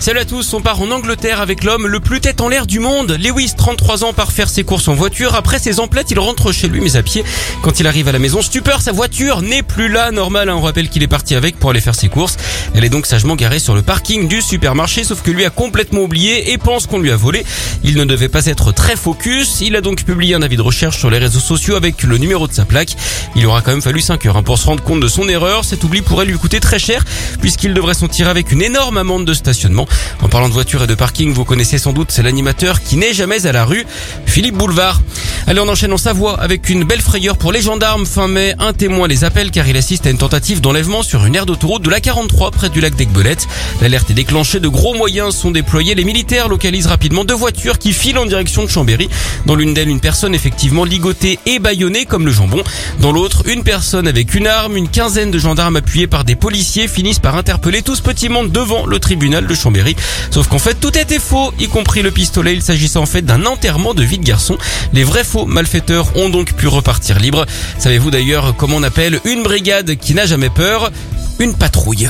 Salut à tous, on part en Angleterre avec l'homme le plus tête en l'air du monde. Lewis, 33 ans, part faire ses courses en voiture. Après ses emplettes, il rentre chez lui mais à pied. Quand il arrive à la maison, stupeur, sa voiture n'est plus là. Normal, hein, on rappelle qu'il est parti avec pour aller faire ses courses. Elle est donc sagement garée sur le parking du supermarché, sauf que lui a complètement oublié et pense qu'on lui a volé. Il ne devait pas être très focus. Il a donc publié un avis de recherche sur les réseaux sociaux avec le numéro de sa plaque. Il aura quand même fallu 5 heures hein, pour se rendre compte de son erreur. Cet oubli pourrait lui coûter très cher puisqu'il devrait s'en tirer avec une énorme amende de stationnement. En parlant de voiture et de parking, vous connaissez sans doute, c'est l'animateur qui n'est jamais à la rue, Philippe Boulevard. Allez, on enchaîne en Savoie avec une belle frayeur pour les gendarmes. Fin mai, un témoin les appelle car il assiste à une tentative d'enlèvement sur une aire d'autoroute de la 43 près du lac d'Aigbelette. L'alerte est déclenchée, de gros moyens sont déployés. Les militaires localisent rapidement deux voitures qui filent en direction de Chambéry. Dans l'une d'elles, une personne effectivement ligotée et bâillonnée comme le jambon. Dans l'autre, une personne avec une arme. Une quinzaine de gendarmes appuyés par des policiers finissent par interpeller tout ce petit monde devant le tribunal de Chambéry. Sauf qu'en fait, tout était faux, y compris le pistolet. Il s'agissait en fait d'un enterrement de vie de garçon. Les vrais malfaiteurs ont donc pu repartir libres. Savez-vous d'ailleurs comment on appelle une brigade qui n'a jamais peur? Une patrouille.